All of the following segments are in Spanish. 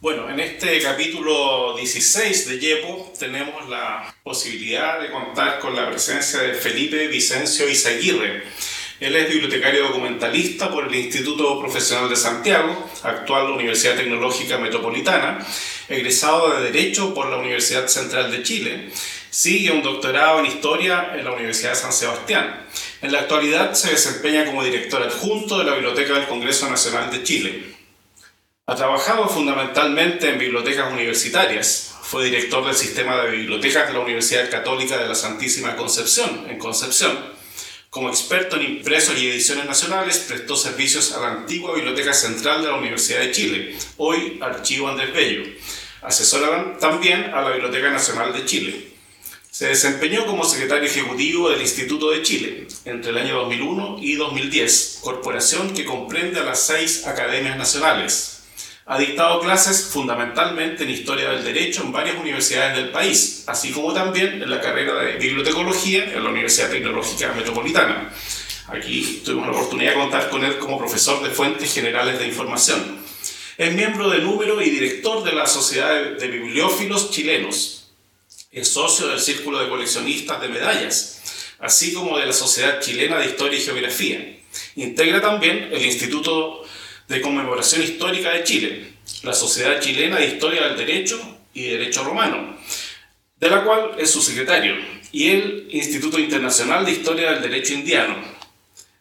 Bueno, en este capítulo 16 de Yepo tenemos la posibilidad de contar con la presencia de Felipe Vicencio Izaguirre. Él es bibliotecario documentalista por el Instituto Profesional de Santiago, actual Universidad Tecnológica Metropolitana, egresado de Derecho por la Universidad Central de Chile. Sigue un doctorado en Historia en la Universidad de San Sebastián. En la actualidad se desempeña como director adjunto de la Biblioteca del Congreso Nacional de Chile. Ha trabajado fundamentalmente en bibliotecas universitarias. Fue director del sistema de bibliotecas de la Universidad Católica de la Santísima Concepción, en Concepción. Como experto en impresos y ediciones nacionales, prestó servicios a la antigua Biblioteca Central de la Universidad de Chile, hoy Archivo Andrés Bello. Asesora también a la Biblioteca Nacional de Chile. Se desempeñó como secretario ejecutivo del Instituto de Chile entre el año 2001 y 2010, corporación que comprende a las seis academias nacionales, ha dictado clases fundamentalmente en Historia del Derecho en varias universidades del país, así como también en la carrera de Bibliotecología en la Universidad Tecnológica Metropolitana. Aquí tuvimos la oportunidad de contar con él como profesor de Fuentes Generales de Información. Es miembro de número y director de la Sociedad de Bibliófilos Chilenos. Es socio del Círculo de Coleccionistas de Medallas, así como de la Sociedad Chilena de Historia y Geografía. Integra también el Instituto de Conmemoración Histórica de Chile, la Sociedad Chilena de Historia del Derecho y Derecho Romano, de la cual es su secretario, y el Instituto Internacional de Historia del Derecho Indiano,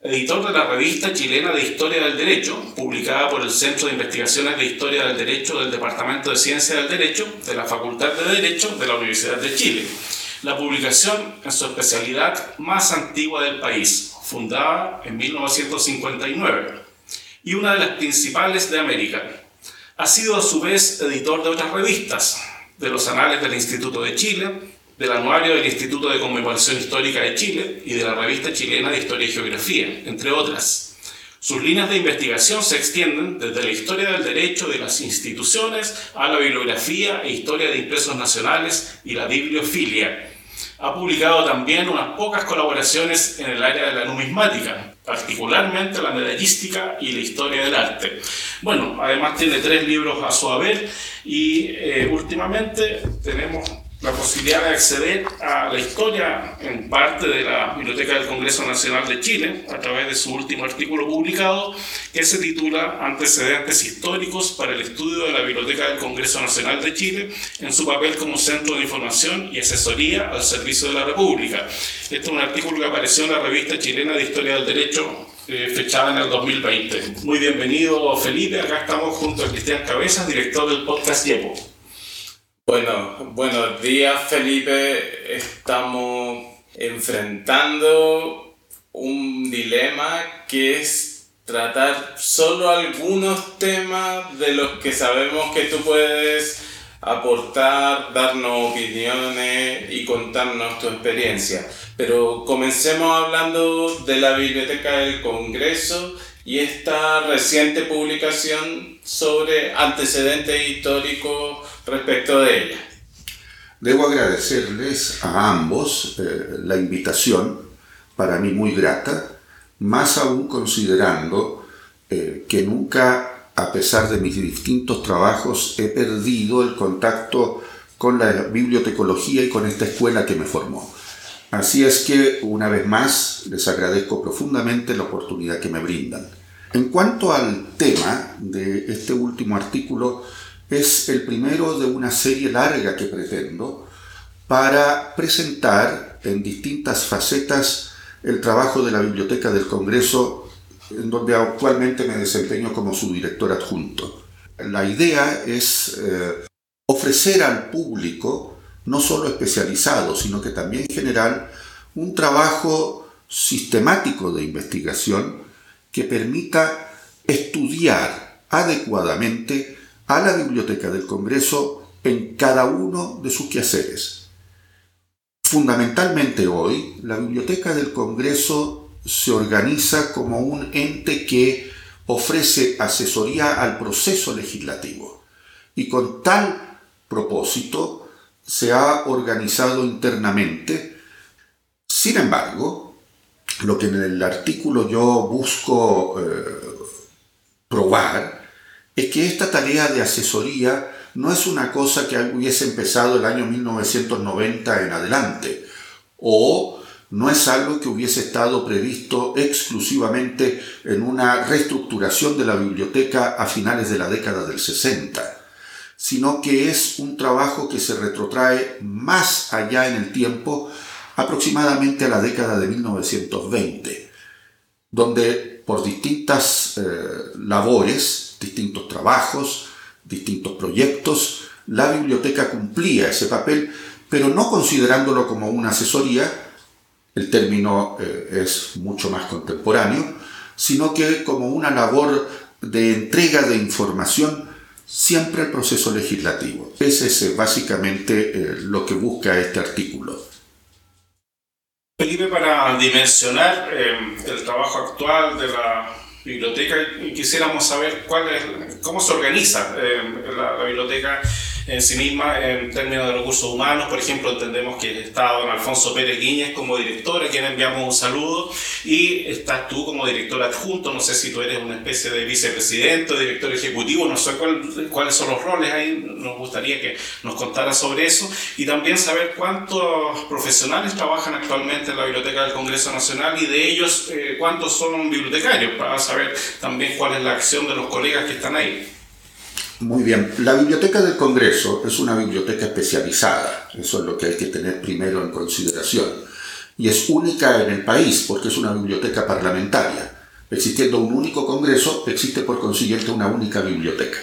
editor de la revista chilena de Historia del Derecho, publicada por el Centro de Investigaciones de Historia del Derecho del Departamento de Ciencia del Derecho de la Facultad de Derecho de la Universidad de Chile. La publicación en su especialidad más antigua del país, fundada en 1959 y una de las principales de América. Ha sido a su vez editor de otras revistas, de los anales del Instituto de Chile, del anuario del Instituto de Conmemoración Histórica de Chile y de la revista chilena de Historia y Geografía, entre otras. Sus líneas de investigación se extienden desde la historia del derecho de las instituciones a la bibliografía e historia de impresos nacionales y la bibliofilia. Ha publicado también unas pocas colaboraciones en el área de la numismática, particularmente la medallística y la historia del arte. Bueno, además tiene tres libros a su haber y eh, últimamente tenemos la posibilidad de acceder a la historia en parte de la Biblioteca del Congreso Nacional de Chile a través de su último artículo publicado que se titula Antecedentes históricos para el estudio de la Biblioteca del Congreso Nacional de Chile en su papel como centro de información y asesoría al servicio de la República. Este es un artículo que apareció en la revista chilena de Historia del Derecho eh, fechada en el 2020. Muy bienvenido Felipe, acá estamos junto a Cristian Cabezas, director del podcast Yepo. Bueno, buenos días Felipe. Estamos enfrentando un dilema que es tratar solo algunos temas de los que sabemos que tú puedes aportar, darnos opiniones y contarnos tu experiencia. Pero comencemos hablando de la Biblioteca del Congreso y esta reciente publicación sobre antecedentes históricos respecto de ella. Debo agradecerles a ambos eh, la invitación, para mí muy grata, más aún considerando eh, que nunca, a pesar de mis distintos trabajos, he perdido el contacto con la bibliotecología y con esta escuela que me formó. Así es que, una vez más, les agradezco profundamente la oportunidad que me brindan. En cuanto al tema de este último artículo, es el primero de una serie larga que pretendo para presentar en distintas facetas el trabajo de la Biblioteca del Congreso, en donde actualmente me desempeño como su director adjunto. La idea es eh, ofrecer al público, no solo especializado, sino que también general, un trabajo sistemático de investigación que permita estudiar adecuadamente a la Biblioteca del Congreso en cada uno de sus quehaceres. Fundamentalmente hoy, la Biblioteca del Congreso se organiza como un ente que ofrece asesoría al proceso legislativo y con tal propósito se ha organizado internamente. Sin embargo, lo que en el artículo yo busco probar es que esta tarea de asesoría no es una cosa que hubiese empezado el año 1990 en adelante, o no es algo que hubiese estado previsto exclusivamente en una reestructuración de la biblioteca a finales de la década del 60, sino que es un trabajo que se retrotrae más allá en el tiempo, aproximadamente a la década de 1920, donde por distintas eh, labores, distintos trabajos, distintos proyectos, la biblioteca cumplía ese papel, pero no considerándolo como una asesoría, el término eh, es mucho más contemporáneo, sino que como una labor de entrega de información siempre al proceso legislativo. Ese es eh, básicamente eh, lo que busca este artículo. Felipe, para dimensionar el trabajo actual de la biblioteca y quisiéramos saber cuál es, cómo se organiza la, biblioteca en sí misma en términos de recursos humanos. Por ejemplo, entendemos que está don Alfonso Pérez Guíñez como director, a quien enviamos un saludo, y estás tú como director adjunto. No sé si tú eres una especie de vicepresidente o director ejecutivo, no sé cuáles son los roles ahí. Nos gustaría que nos contaras sobre eso y también saber cuántos profesionales trabajan actualmente en la Biblioteca del Congreso Nacional y de ellos eh, cuántos son bibliotecarios, para saber también cuál es la acción de los colegas que están ahí. Muy bien, la Biblioteca del Congreso es una biblioteca especializada, eso es lo que hay que tener primero en consideración, y es única en el país porque es una biblioteca parlamentaria. Existiendo un único Congreso, existe por consiguiente una única biblioteca.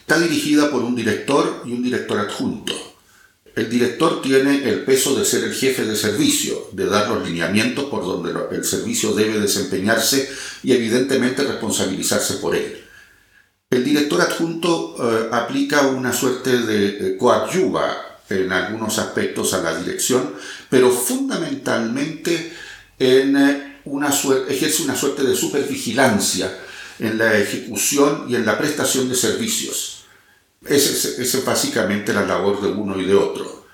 Está dirigida por un director y un director adjunto. El director tiene el peso de ser el jefe de servicio, de dar los lineamientos por donde el servicio debe desempeñarse y evidentemente responsabilizarse por él. El director adjunto eh, aplica una suerte de coadyuva en algunos aspectos a la dirección, pero fundamentalmente en eh, una ejerce una suerte de supervigilancia en la ejecución y en la prestación de servicios. Esa es, básicamente la labor de uno y de otro.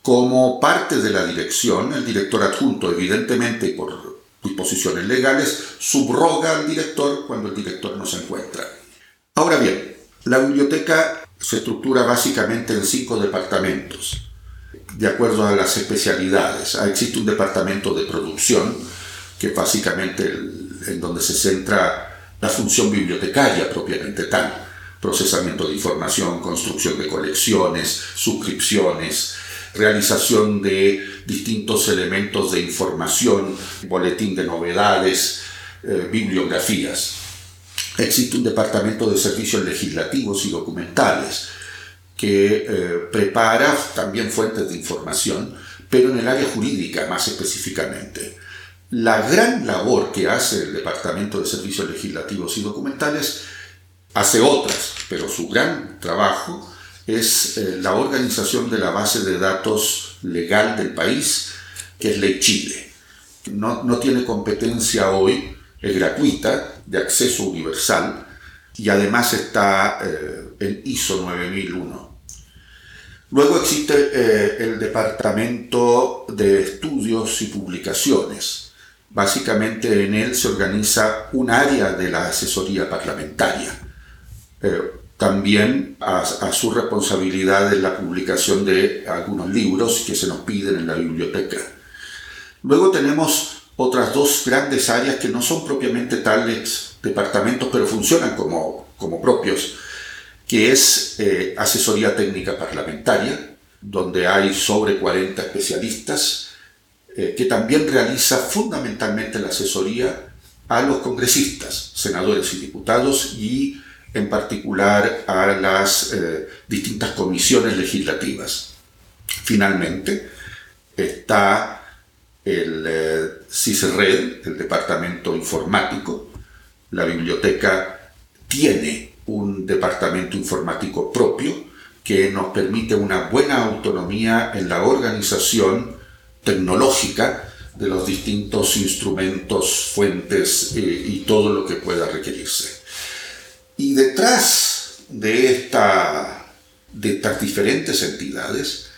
Como parte de la dirección, el director adjunto, evidentemente por disposiciones legales, subroga al director cuando el director no se encuentra. Ahora bien, la biblioteca se estructura básicamente en cinco departamentos, de acuerdo a las especialidades. Ah, existe un departamento de producción, que básicamente en donde se centra la función bibliotecaria propiamente tal, procesamiento de información, construcción de colecciones, suscripciones, realización de distintos elementos de información, boletín de novedades, eh, bibliografías. Existe un departamento de servicios legislativos y documentales que eh, prepara también fuentes de información, pero en el área jurídica más específicamente. La gran labor que hace el Departamento de Servicios Legislativos y Documentales hace otras, pero su gran trabajo es eh, la organización de la base de datos legal del país, que es Ley Chile. No, no tiene competencia hoy es gratuita, de acceso universal, y además está eh, en ISO 9001. Luego existe eh, el Departamento de Estudios y Publicaciones. Básicamente en él se organiza un área de la asesoría parlamentaria. Eh, también a, su responsabilidad en la publicación de algunos libros que se nos piden en la biblioteca. Luego tenemos otras dos grandes áreas que no son propiamente tales departamentos, pero funcionan como, como propios, que es eh, asesoría técnica parlamentaria, donde hay sobre 40 especialistas, eh, que también realiza fundamentalmente la asesoría a los congresistas, senadores y diputados, y en particular a las eh, distintas comisiones legislativas. Finalmente, está el eh, CISRED, el departamento informático. La biblioteca tiene un departamento informático propio que nos permite una buena autonomía en la organización tecnológica de los distintos instrumentos, fuentes eh, y todo lo que pueda requerirse. Y detrás de, esta, de estas diferentes entidades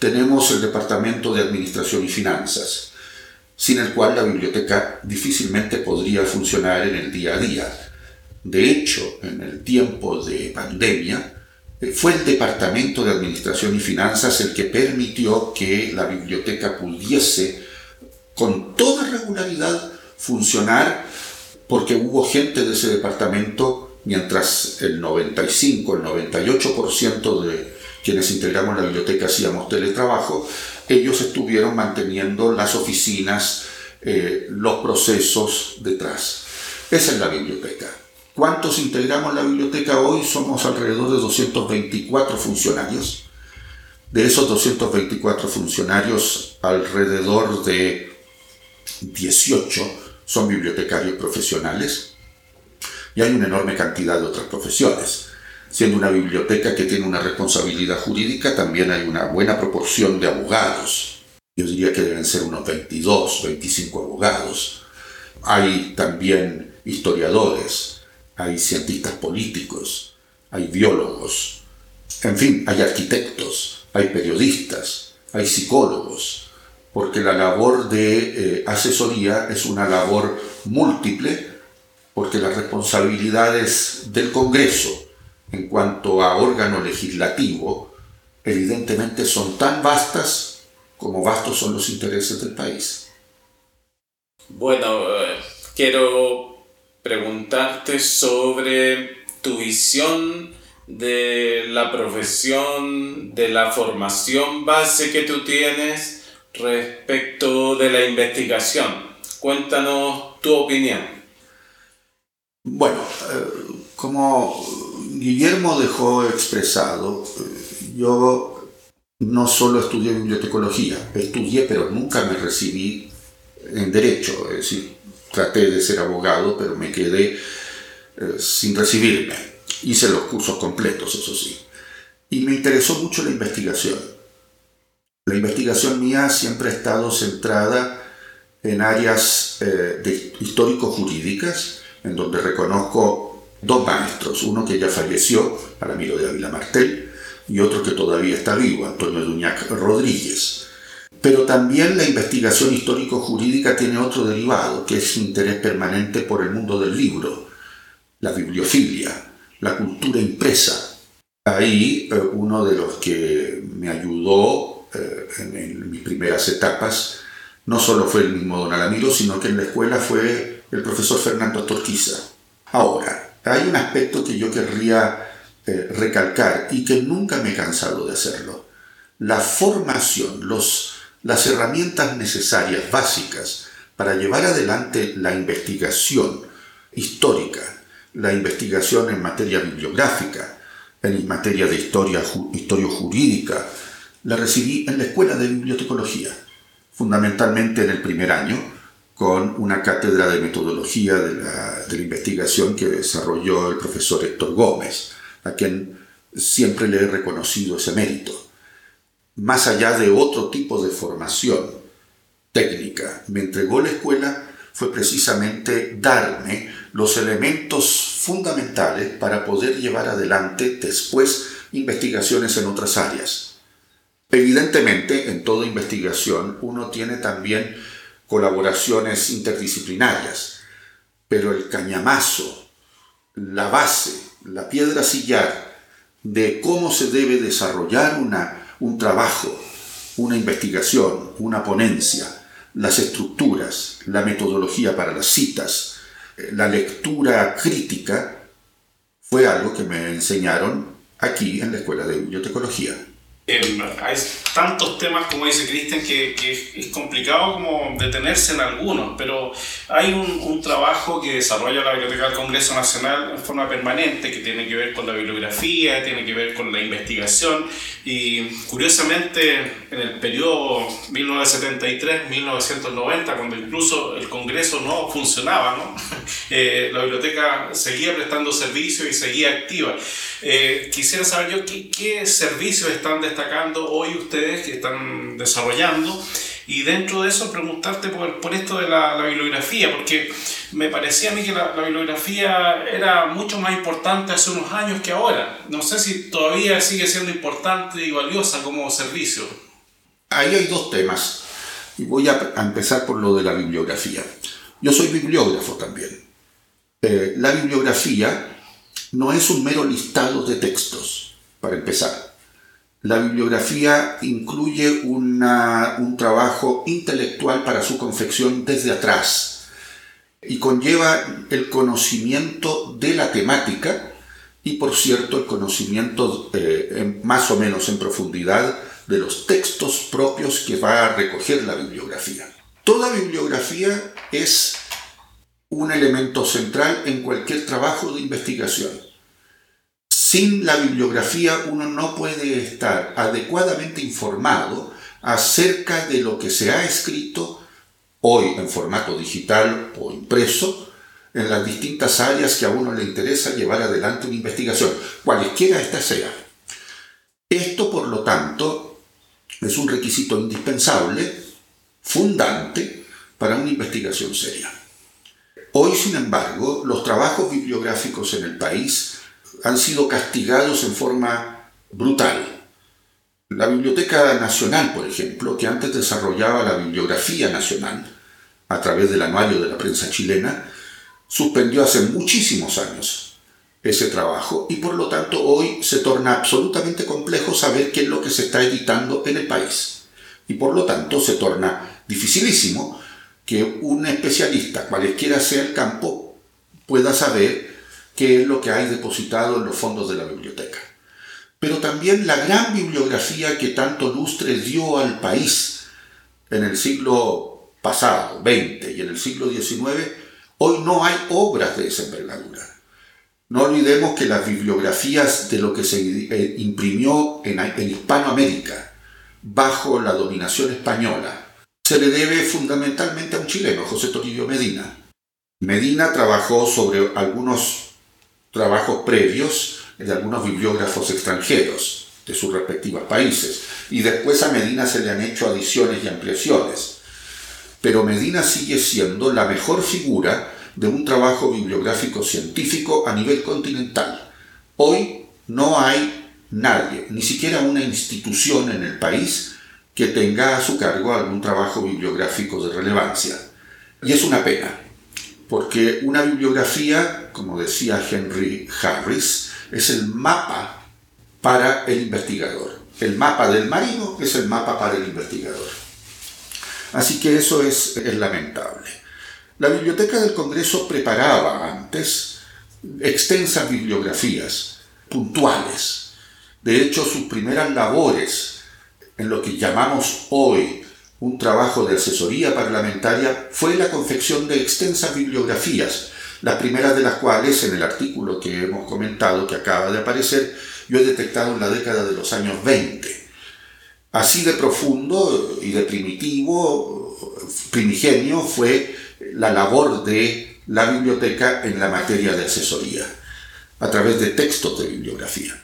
tenemos el Departamento de Administración y Finanzas. sin el cual la biblioteca difícilmente podría funcionar en el día a día. De hecho, en el tiempo de pandemia, eh, fue el Departamento de Administración y Finanzas el que permitió que la biblioteca pudiese con toda regularidad funcionar porque hubo gente de ese departamento, mientras el 95, el 98% de quienes integramos la biblioteca hacíamos teletrabajo, ellos estuvieron manteniendo las oficinas, eh, los procesos detrás. Esa es la biblioteca. ¿Cuántos integramos la biblioteca hoy? Somos alrededor de 224 funcionarios. De esos 224 funcionarios, alrededor de 18 son bibliotecarios profesionales y hay una enorme cantidad de otras profesiones. Siendo una biblioteca que tiene una responsabilidad jurídica, también hay una buena proporción de abogados. Yo diría que deben ser unos 22, 25 abogados. Hay también historiadores, hay cientistas políticos, hay biólogos, en fin, hay arquitectos, hay periodistas, hay psicólogos, porque la labor de eh, asesoría es una labor múltiple, porque las responsabilidades del Congreso en cuanto a órgano legislativo, evidentemente son tan vastas como vastos son los intereses del país. Bueno, eh, quiero preguntarte sobre tu visión de la profesión, de la formación base que tú tienes respecto de la investigación. Cuéntanos tu opinión. Bueno, eh, como Guillermo dejó expresado, eh, yo no solo estudié bibliotecología, estudié pero nunca me recibí en derecho, es decir, traté de ser abogado, pero me quedé eh, sin recibirme. Hice los cursos completos, eso sí. Y me interesó mucho la investigación. La investigación mía siempre ha estado centrada en áreas eh, histórico-jurídicas, en donde reconozco dos maestros, uno que ya falleció, Aramiro de Ávila Martel, y otro que todavía está vivo, Antonio Duñac Rodríguez. Pero también la investigación histórico-jurídica tiene otro derivado, que es interés permanente por el mundo del libro, la bibliofilia, la cultura impresa. Ahí eh, uno de los que me ayudó eh, en, mis primeras etapas, no solo fue el mismo don Alamiro, sino que en la escuela fue el profesor Fernando Torquiza. Ahora, hay un aspecto que yo querría eh, recalcar y que nunca me he cansado de hacerlo. La formación, los, las herramientas necesarias, básicas, para llevar adelante la investigación histórica, la investigación en materia bibliográfica, en materia de historia, historia jurídica, la recibí en la Escuela de Bibliotecología, fundamentalmente en el primer año, con una cátedra de metodología de la, investigación que desarrolló el profesor Héctor Gómez, a quien siempre le he reconocido ese mérito. Más allá de otro tipo de formación técnica, me entregó la escuela fue precisamente darme los elementos fundamentales para poder llevar adelante después investigaciones en otras áreas Evidentemente, en toda investigación uno tiene también colaboraciones interdisciplinarias, pero el cañamazo, la base, la piedra sillar de cómo se debe desarrollar una, un trabajo, una investigación, una ponencia, las estructuras, la metodología para las citas, eh, la lectura crítica, fue algo que me enseñaron aquí en la Escuela de Bibliotecología hay tantos temas, como dice Cristian, que, es complicado como detenerse en algunos, pero hay un, un, trabajo que desarrolla la Biblioteca del Congreso Nacional en forma permanente, que tiene que ver con la bibliografía, tiene que ver con la investigación, y curiosamente en el periodo 1973-1990, cuando incluso el Congreso no funcionaba, ¿no? Eh, la biblioteca seguía prestando servicios y seguía activa. Eh, quisiera saber yo qué, qué servicios están destacando hoy ustedes que están desarrollando y dentro de eso preguntarte por, por esto de la, la, bibliografía, porque me parecía a mí que la, la, bibliografía era mucho más importante hace unos años que ahora. No sé si todavía sigue siendo importante y valiosa como servicio. Ahí hay dos temas. Y voy a, empezar por lo de la bibliografía. Yo soy bibliógrafo también. Eh, la bibliografía no es un mero listado de textos, para empezar. La bibliografía incluye un trabajo intelectual para su confección desde atrás y conlleva el conocimiento de la temática y, por cierto, el conocimiento eh, más o menos en profundidad de los textos propios que va a recoger la bibliografía. Toda bibliografía es un elemento central en cualquier trabajo de investigación. Sin la bibliografía uno no puede estar adecuadamente informado acerca de lo que se ha escrito hoy en formato digital o impreso en las distintas áreas que a uno le interesa llevar adelante una investigación, cualesquiera ésta sea. Esto, por lo tanto, es un requisito indispensable, fundante, para una investigación seria. Hoy, sin embargo, los trabajos bibliográficos en el país han sido castigados en forma brutal. La Biblioteca Nacional, por ejemplo, que antes desarrollaba la bibliografía nacional a través del anuario de la prensa chilena, suspendió hace muchísimos años ese trabajo y por lo tanto hoy se torna absolutamente complejo saber qué es lo que se está editando en el país. Y por lo tanto se torna dificilísimo que un especialista, cualesquiera sea el campo, pueda saber qué es lo que hay depositado en los fondos de la biblioteca. Pero también la gran bibliografía que tanto lustre dio al país en el siglo pasado, XX y en el siglo XIX, hoy no hay obras de esa envergadura. No olvidemos que las bibliografías de lo que se eh, imprimió en, en Hispanoamérica bajo la dominación española se le debe fundamentalmente a un chileno, José Toribio Medina. Medina trabajó sobre algunos trabajos previos de algunos bibliógrafos extranjeros de sus respectivos países y después a Medina se le han hecho adiciones y ampliaciones. Pero Medina sigue siendo la mejor figura de un trabajo bibliográfico científico a nivel continental. Hoy no hay nadie, ni siquiera una institución en el país, que tenga a su cargo algún trabajo bibliográfico de relevancia. Y es una pena, porque una bibliografía, como decía Henry Harris, es el mapa para el investigador. El mapa del marino es el mapa para el investigador. Así que eso es, lamentable. La Biblioteca del Congreso preparaba antes extensas bibliografías puntuales. De hecho, sus primeras labores en lo que llamamos hoy un trabajo de asesoría parlamentaria fue la confección de extensas bibliografías, las primeras de las cuales en el artículo que hemos comentado, que acaba de aparecer, yo he detectado en la década de los años 20. Así de profundo y de primitivo, primigenio fue la labor de la biblioteca en la materia de asesoría, a través de textos de bibliografía.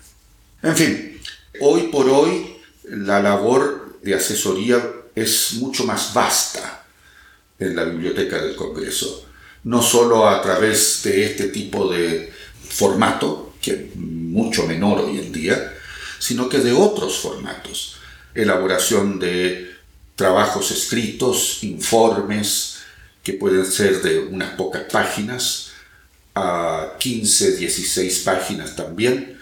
En fin, hoy por hoy la labor de asesoría es mucho más vasta en la Biblioteca del Congreso, no solo a través de este tipo de formato, que es mucho menor hoy en día, sino que de otros formatos, elaboración de trabajos escritos, informes, que pueden ser de unas pocas páginas, a 15, 16 páginas también,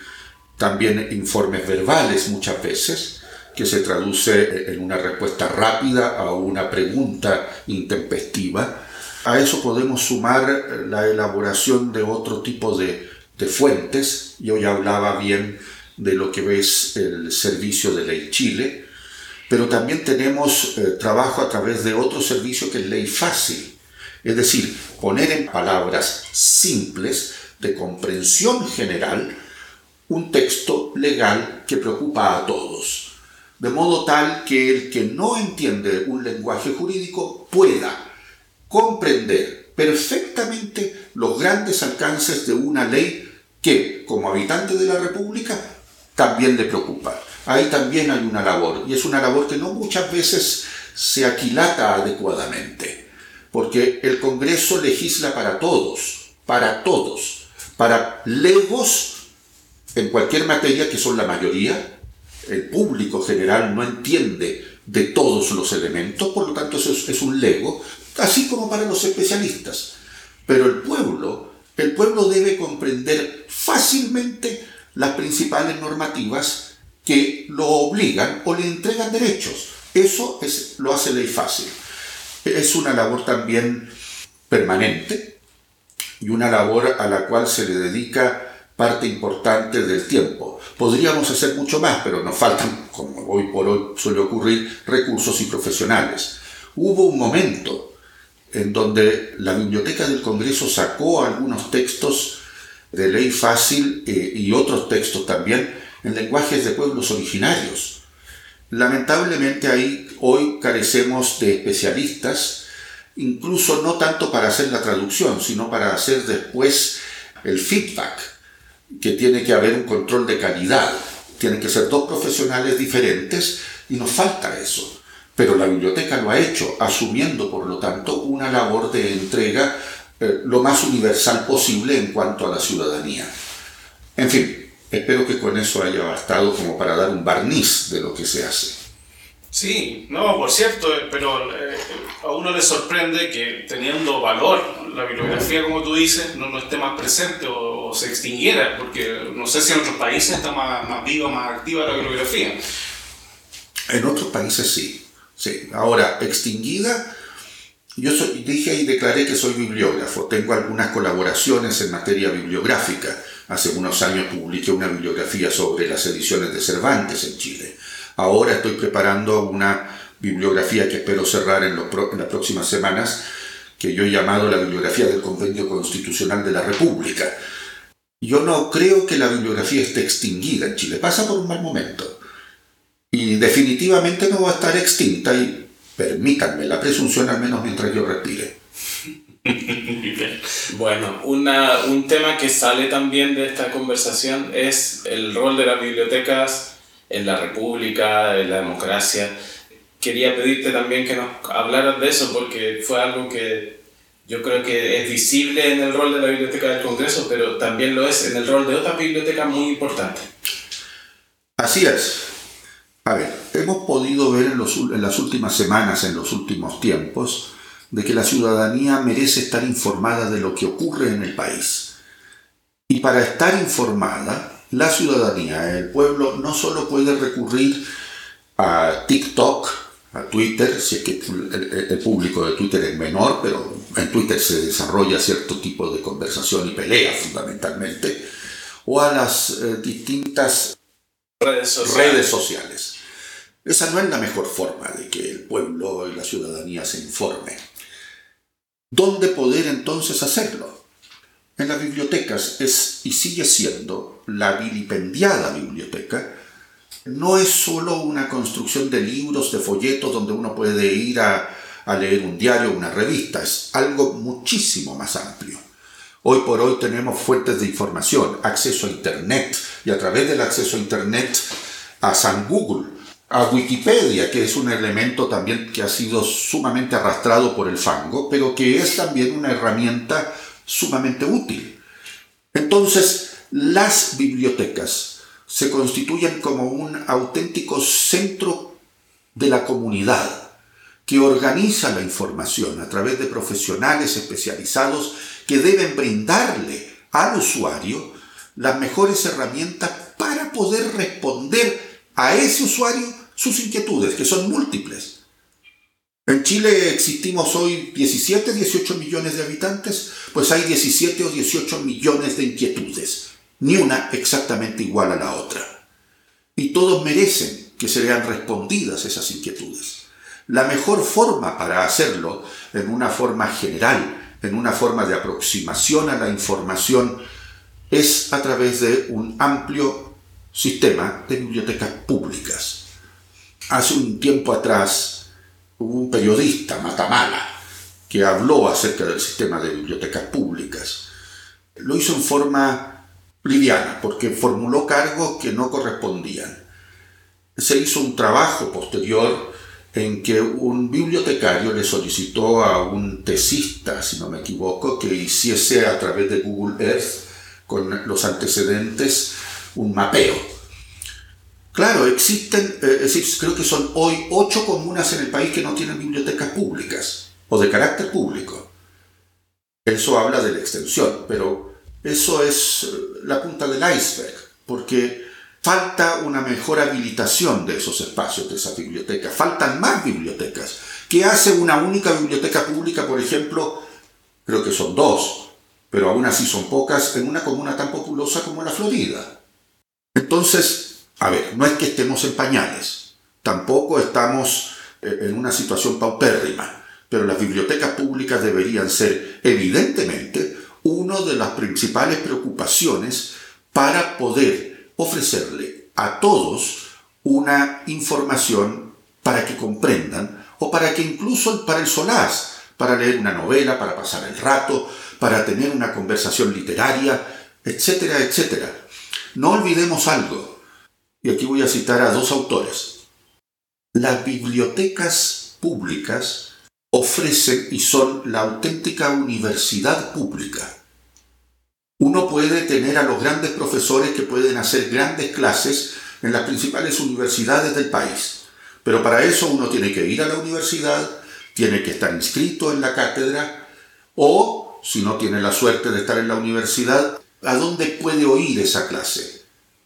también informes verbales muchas veces, que se traduce en una respuesta rápida a una pregunta intempestiva. A eso podemos sumar la elaboración de otro tipo de, fuentes. Yo ya hablaba bien de lo que es el servicio de Ley Chile, pero también tenemos eh, trabajo a través de otro servicio que es Ley Fácil. Es decir, poner en palabras simples, de comprensión general, un texto legal que preocupa a todos de modo tal que el que no entiende un lenguaje jurídico pueda comprender perfectamente los grandes alcances de una ley que, como habitante de la República, también le preocupa. Ahí también hay una labor, y es una labor que no muchas veces se aquilata adecuadamente, porque el Congreso legisla para todos, para todos, para legos en cualquier materia, que son la mayoría, el público general no entiende de todos los elementos, por lo tanto eso es, un lego, así como para los especialistas. Pero el pueblo, el pueblo debe comprender fácilmente las principales normativas que lo obligan o le entregan derechos. Eso es, lo hace ley fácil. Es una labor también permanente y una labor a la cual se le dedica parte importante del tiempo. Podríamos hacer mucho más, pero nos faltan, como hoy por hoy suele ocurrir, recursos y profesionales. Hubo un momento en donde la Biblioteca del Congreso sacó algunos textos de ley fácil eh, y otros textos también en lenguajes de pueblos originarios. Lamentablemente ahí hoy carecemos de especialistas, incluso no tanto para hacer la traducción, sino para hacer después el feedback que tiene que haber un control de calidad. Tienen que ser dos profesionales diferentes y nos falta eso. Pero la biblioteca lo ha hecho, asumiendo por lo tanto una labor de entrega eh, lo más universal posible en cuanto a la ciudadanía. En fin, espero que con eso haya bastado como para dar un barniz de lo que se hace. Sí, no, por cierto, eh, pero eh, a uno le sorprende que teniendo valor la bibliografía, como tú dices, no, no esté más presente o, se extinguiera, porque no sé si en otros países está más, más viva, más activa la bibliografía. En otros países sí, sí. Ahora, extinguida, yo dije y declaré que soy bibliógrafo, tengo algunas colaboraciones en materia bibliográfica. Hace unos años publiqué una bibliografía sobre las ediciones de Cervantes en Chile Ahora estoy preparando una bibliografía que espero cerrar en, las próximas semanas, que yo he llamado la bibliografía del Convenio Constitucional de la República. Yo no creo que la bibliografía esté extinguida en Chile, pasa por un mal momento. Y definitivamente no va a estar extinta y permítanme la presunción al menos mientras yo respire. bueno, un tema que sale también de esta conversación es el rol de las bibliotecas en la república, en la democracia. Quería pedirte también que nos hablaras de eso porque fue algo que yo creo que es visible en el rol de la Biblioteca del Congreso, pero también lo es en el rol de otras bibliotecas muy importantes. Así es. A ver, hemos podido ver en, los, en las últimas semanas, en los últimos tiempos, de que la ciudadanía merece estar informada de lo que ocurre en el país. Y para estar informada, la ciudadanía, el pueblo, no solo puede recurrir a TikTok, a Twitter, si es que el, público de Twitter es menor, pero en Twitter se desarrolla cierto tipo de conversación y pelea fundamentalmente, o a las eh, distintas redes sociales. redes sociales. Esa no es la mejor forma de que el pueblo y la ciudadanía se informe. ¿Dónde poder entonces hacerlo? En las bibliotecas es y sigue siendo la vilipendiada biblioteca. No es solo una construcción de libros, de folletos donde uno puede ir a, leer un diario o una revista, es algo muchísimo más amplio. Hoy por hoy tenemos fuentes de información, acceso a Internet y a través del acceso a Internet a San Google, a Wikipedia, que es un elemento también que ha sido sumamente arrastrado por el fango, pero que es también una herramienta sumamente útil. Entonces, las bibliotecas se constituyen como un auténtico centro de la comunidad que organiza la información a través de profesionales especializados que deben brindarle al usuario las mejores herramientas para poder responder a ese usuario sus inquietudes, que son múltiples. En Chile existimos hoy 17, 18 millones de habitantes, pues hay 17 o 18 millones de inquietudes, ni una exactamente igual a la otra. Y todos merecen que se vean respondidas esas inquietudes. La mejor forma para hacerlo, en una forma general, en una forma de aproximación a la información, es a través de un amplio sistema de bibliotecas públicas. Hace un tiempo atrás, hubo un periodista, Matamala, que habló acerca del sistema de bibliotecas públicas. Lo hizo en forma liviana, porque formuló cargos que no correspondían. Se hizo un trabajo posterior en que un bibliotecario le solicitó a un tesista, si no me equivoco, que hiciese a través de Google Earth, con los antecedentes, un mapeo Claro, existen, eh, es decir, creo que son hoy ocho comunas en el país que no tienen bibliotecas públicas o de carácter público. Eso habla de la extensión, pero eso es eh, la punta del iceberg, porque falta una mejor habilitación de esos espacios, de esas bibliotecas. Faltan más bibliotecas. ¿Qué hace una única biblioteca pública, por ejemplo? Creo que son dos, pero aún así son pocas en una comuna tan populosa como la Florida. Entonces, a ver, no es que estemos en pañales, tampoco estamos eh, en una situación paupérrima, pero las bibliotecas públicas deberían ser evidentemente una de las principales preocupaciones para poder ofrecerle a todos una información para que comprendan o para que incluso para el solaz, para leer una novela, para pasar el rato, para tener una conversación literaria, etcétera, etcétera. No olvidemos algo, y aquí voy a citar a dos autores. Las bibliotecas públicas ofrecen y son la auténtica universidad pública. Uno puede tener a los grandes profesores que pueden hacer grandes clases en las principales universidades del país, pero para eso uno tiene que ir a la universidad, tiene que estar inscrito en la cátedra o, si no tiene la suerte de estar en la universidad, ¿a dónde puede oír esa clase?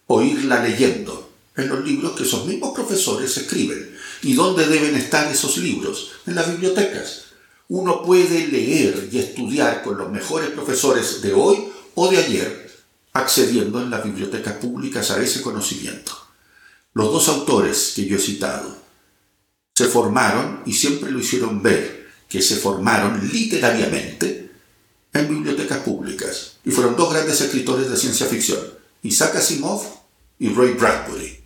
Oírla leyendo en los libros que esos mismos profesores escriben. ¿Y dónde deben estar esos libros? En las bibliotecas. Uno puede leer y estudiar con los mejores profesores de hoy o de ayer, accediendo en las bibliotecas públicas a ese conocimiento. Los dos autores que yo he citado se formaron y siempre lo hicieron ver, que se formaron literariamente en bibliotecas públicas. Y fueron dos grandes escritores de ciencia ficción, Isaac Asimov y Ray Bradbury.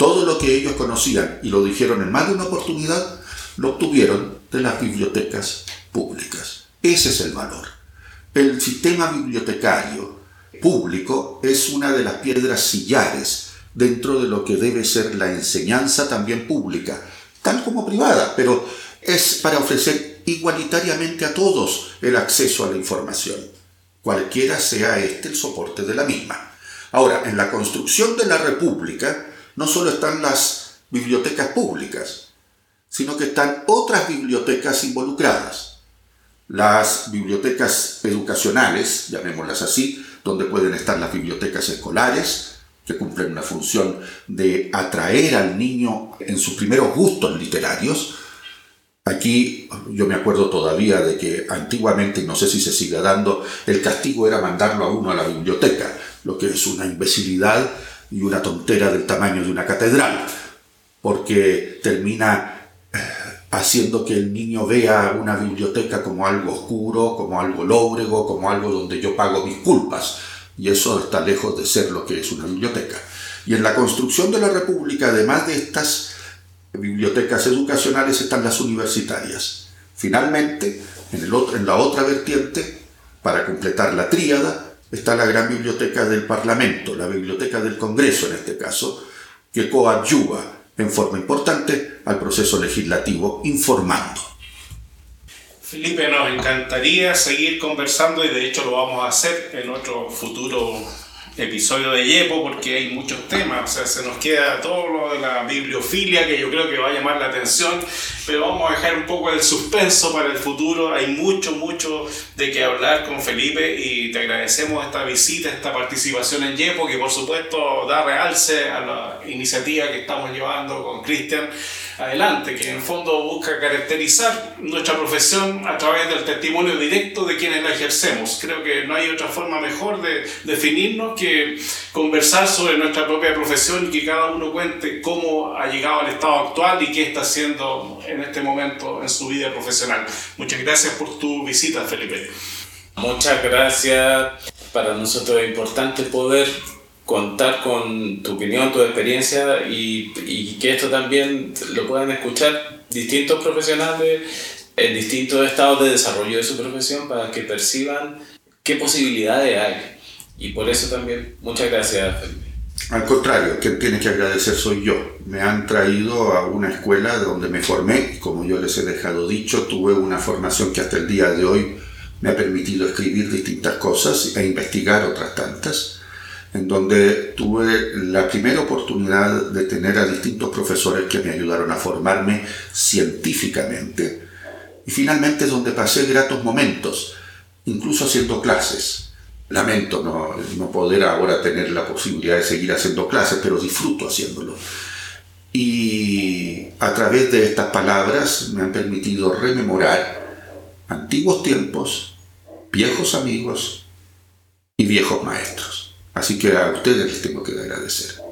Todo lo que ellos conocían, y lo dijeron en más de una oportunidad, lo obtuvieron de las bibliotecas públicas. Ese es el valor. El sistema bibliotecario público es una de las piedras sillares dentro de lo que debe ser la enseñanza también pública, tal como privada, pero es para ofrecer igualitariamente a todos el acceso a la información, cualquiera sea este el soporte de la misma. Ahora, en la construcción de la República, no solo están las bibliotecas públicas, sino que están otras bibliotecas involucradas. Las bibliotecas educacionales, llamémoslas así, donde pueden estar las bibliotecas escolares, que cumplen una función de atraer al niño en sus primeros gustos literarios. Aquí yo me acuerdo todavía de que antiguamente, y no sé si se sigue dando, el castigo era mandarlo a uno a la biblioteca, lo que es una imbecilidad y una tontera del tamaño de una catedral, porque termina eh, haciendo que el niño vea una biblioteca como algo oscuro, como algo lóbrego, como algo donde yo pago mis culpas. Y eso está lejos de ser lo que es una biblioteca. Y en la construcción de la República, además de estas bibliotecas educacionales, están las universitarias. Finalmente, en, el otro, en la otra vertiente, para completar la tríada, está la gran biblioteca del Parlamento, la biblioteca del Congreso en este caso, que coadyuva en forma importante al proceso legislativo informando. Felipe, nos encantaría seguir conversando y de hecho lo vamos a hacer en otro futuro episodio de Yepo porque hay muchos temas, o sea, se nos queda todo lo de la bibliofilia que yo creo que va a llamar la atención, pero vamos a dejar un poco el suspenso para el futuro, hay mucho, mucho de qué hablar con Felipe y te agradecemos esta visita, esta participación en Yepo que por supuesto da realce a la iniciativa que estamos llevando con Cristian adelante, que en el fondo busca caracterizar nuestra profesión a través del testimonio directo de quienes la ejercemos. Creo que no hay otra forma mejor de definirnos que conversar sobre nuestra propia profesión y que cada uno cuente cómo ha llegado al estado actual y qué está haciendo en este momento en su vida profesional. Muchas gracias por tu visita, Felipe. Muchas gracias. Para nosotros es importante poder contar con tu opinión, tu experiencia y, y, que esto también lo puedan escuchar distintos profesionales en distintos estados de desarrollo de su profesión para que perciban qué posibilidades hay. Y por eso también, muchas gracias. Al contrario, quien tiene que agradecer soy yo. Me han traído a una escuela donde me formé, como yo les he dejado dicho, tuve una formación que hasta el día de hoy me ha permitido escribir distintas cosas e investigar otras tantas en donde tuve la primera oportunidad de tener a distintos profesores que me ayudaron a formarme científicamente y finalmente donde pasé gratos momentos, incluso haciendo clases. Lamento no, no poder ahora tener la posibilidad de seguir haciendo clases, pero disfruto haciéndolo. Y a través de estas palabras me han permitido rememorar antiguos tiempos, viejos amigos y viejos maestros. Así que a ustedes les tengo que agradecer.